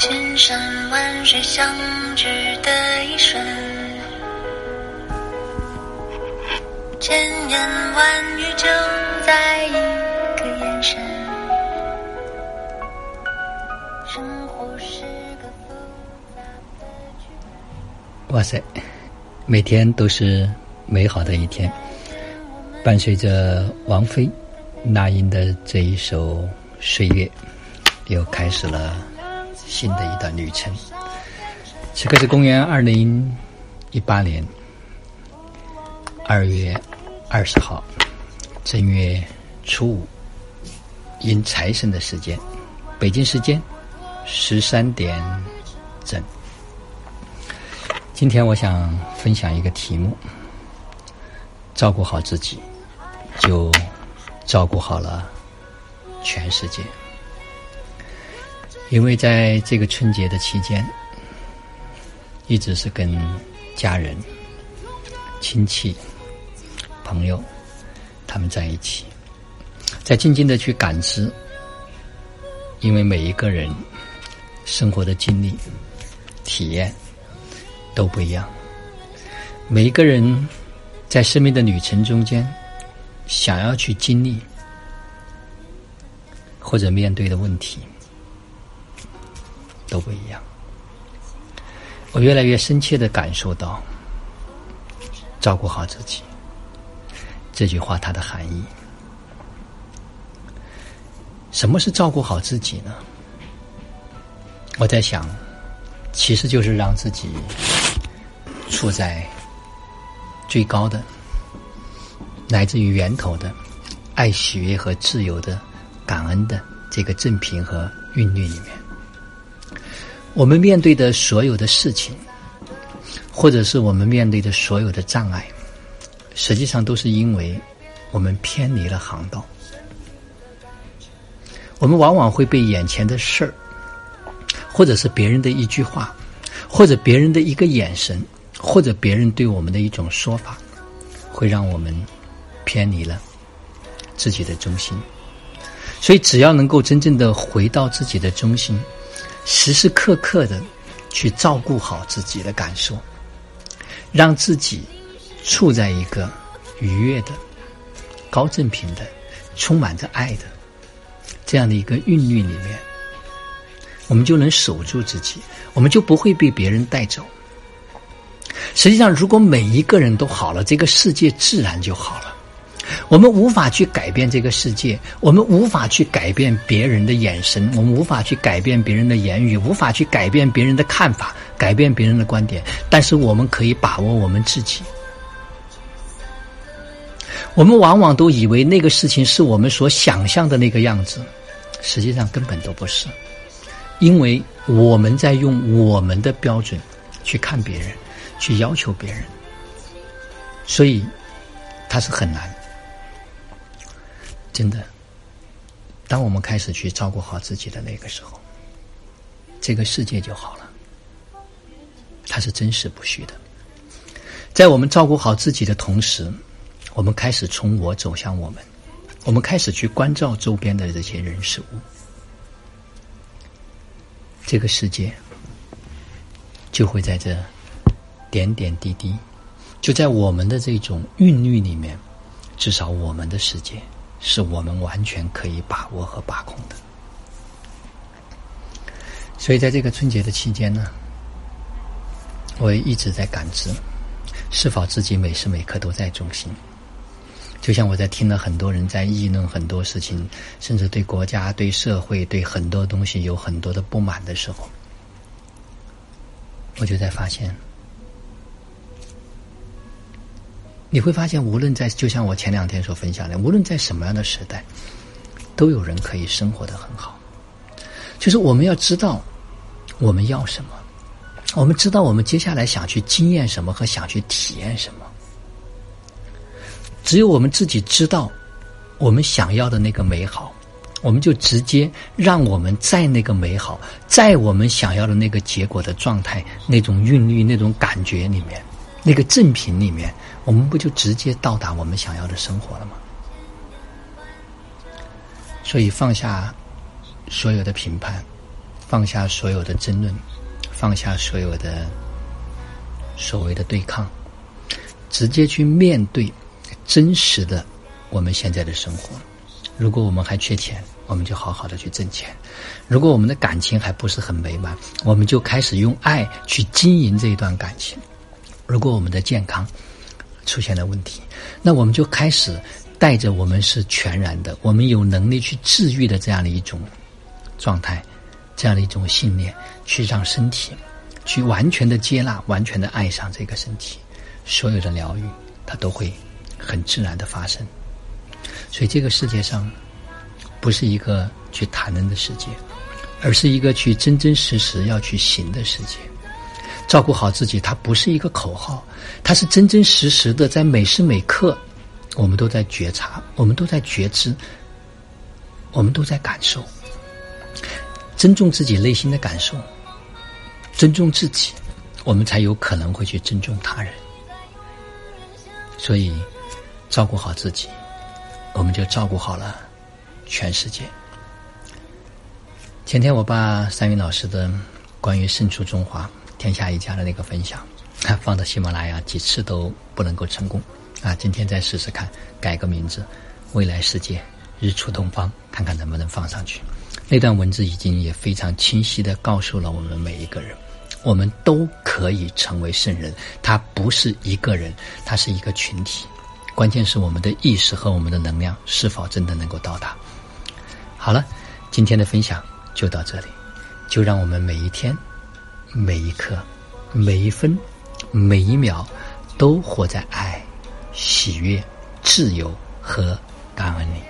千山万水相知的一瞬，千言万语就在一个眼神。生活是个复杂的剧本。哇塞，每天都是美好的一天。伴随着王菲、那英的这一首《岁月》，又开始了新的一段旅程。此刻是公元二零一八年二月二十号，正月初五，迎财神的时间，北京时间十三点整。今天我想分享一个题目：照顾好自己，就照顾好了全世界。因为在这个春节的期间，一直是跟家人、亲戚、朋友他们在一起，在静静的去感知，因为每一个人生活的经历、体验都不一样，每一个人在生命的旅程中间，想要去经历或者面对的问题都不一样。我越来越深切的感受到，照顾好自己这句话它的含义。什么是照顾好自己呢？我在想，其实就是让自己处在最高的、来自于源头的爱、喜悦和自由的感恩的这个正频和韵律里面。我们面对的所有的事情，或者是我们面对的所有的障碍，实际上都是因为我们偏离了航道。我们往往会被眼前的事儿，或者是别人的一句话，或者别人的一个眼神，或者别人对我们的一种说法，会让我们偏离了自己的中心。所以，只要能够真正的回到自己的中心。时时刻刻的去照顾好自己的感受，让自己处在一个愉悦的、高正频的、充满着爱的这样的一个韵律里面，我们就能守住自己，我们就不会被别人带走。实际上，如果每一个人都好了，这个世界自然就好了。我们无法去改变这个世界，我们无法去改变别人的眼神，我们无法去改变别人的言语，无法去改变别人的看法，改变别人的观点。但是我们可以把握我们自己。我们往往都以为那个事情是我们所想象的那个样子，实际上根本都不是，因为我们在用我们的标准去看别人，去要求别人，所以它是很难。真的，当我们开始去照顾好自己的那个时候，这个世界就好了。它是真实不虚的。在我们照顾好自己的同时，我们开始从我走向我们，我们开始去关照周边的这些人事物，这个世界就会在这点点滴滴，就在我们的这种韵律里面，至少我们的世界。是我们完全可以把握和把控的，所以在这个春节的期间呢，我也一直在感知，是否自己每时每刻都在中心。就像我在听了很多人在议论很多事情，甚至对国家、对社会、对很多东西有很多的不满的时候，我就在发现。你会发现，无论在就像我前两天所分享的，无论在什么样的时代，都有人可以生活的很好。就是我们要知道我们要什么，我们知道我们接下来想去经验什么和想去体验什么。只有我们自己知道我们想要的那个美好，我们就直接让我们在那个美好，在我们想要的那个结果的状态、那种韵律、那种感觉里面。那个正品里面，我们不就直接到达我们想要的生活了吗？所以放下所有的评判，放下所有的争论，放下所有的所谓的对抗，直接去面对真实的我们现在的生活。如果我们还缺钱，我们就好好的去挣钱；如果我们的感情还不是很美满，我们就开始用爱去经营这一段感情；如果我们的健康出现了问题，那我们就开始带着我们是全然的，我们有能力去治愈的这样的一种状态，这样的一种信念，去让身体去完全的接纳、完全的爱上这个身体，所有的疗愈它都会很自然的发生。所以这个世界上。不是一个去谈论的世界，而是一个去真真实实要去行的世界。照顾好自己，它不是一个口号，它是真真实实的，在每时每刻，我们都在觉察，我们都在觉知，我们都在感受。尊重自己内心的感受，尊重自己，我们才有可能会去尊重他人。所以，照顾好自己，我们就照顾好了。全世界。前天我把三云老师的关于胜出中华天下一家的那个分享，放到喜马拉雅几次都不能够成功，啊，今天再试试看，改个名字，未来世界日出东方，看看能不能放上去。那段文字已经也非常清晰的告诉了我们每一个人，我们都可以成为圣人，他不是一个人，他是一个群体，关键是我们的意识和我们的能量是否真的能够到达。好了，今天的分享就到这里。就让我们每一天、每一刻、每一分、每一秒，都活在爱、喜悦、自由和感恩里。